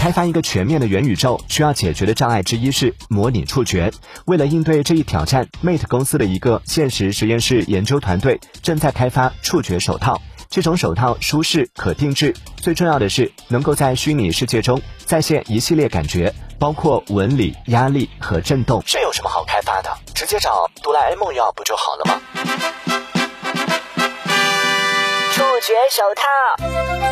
开发一个全面的元宇宙需要解决的障碍之一是模拟触觉为了应对这一挑战 mate 公司的一个现实实验室研究团队正在开发触觉手套这种手套舒适可定制最重要的是能够在虚拟世界中再现一系列感觉包括纹理压力和震动。这有什么好开发的？直接找哆啦 a 梦要不就好了吗？触觉手套。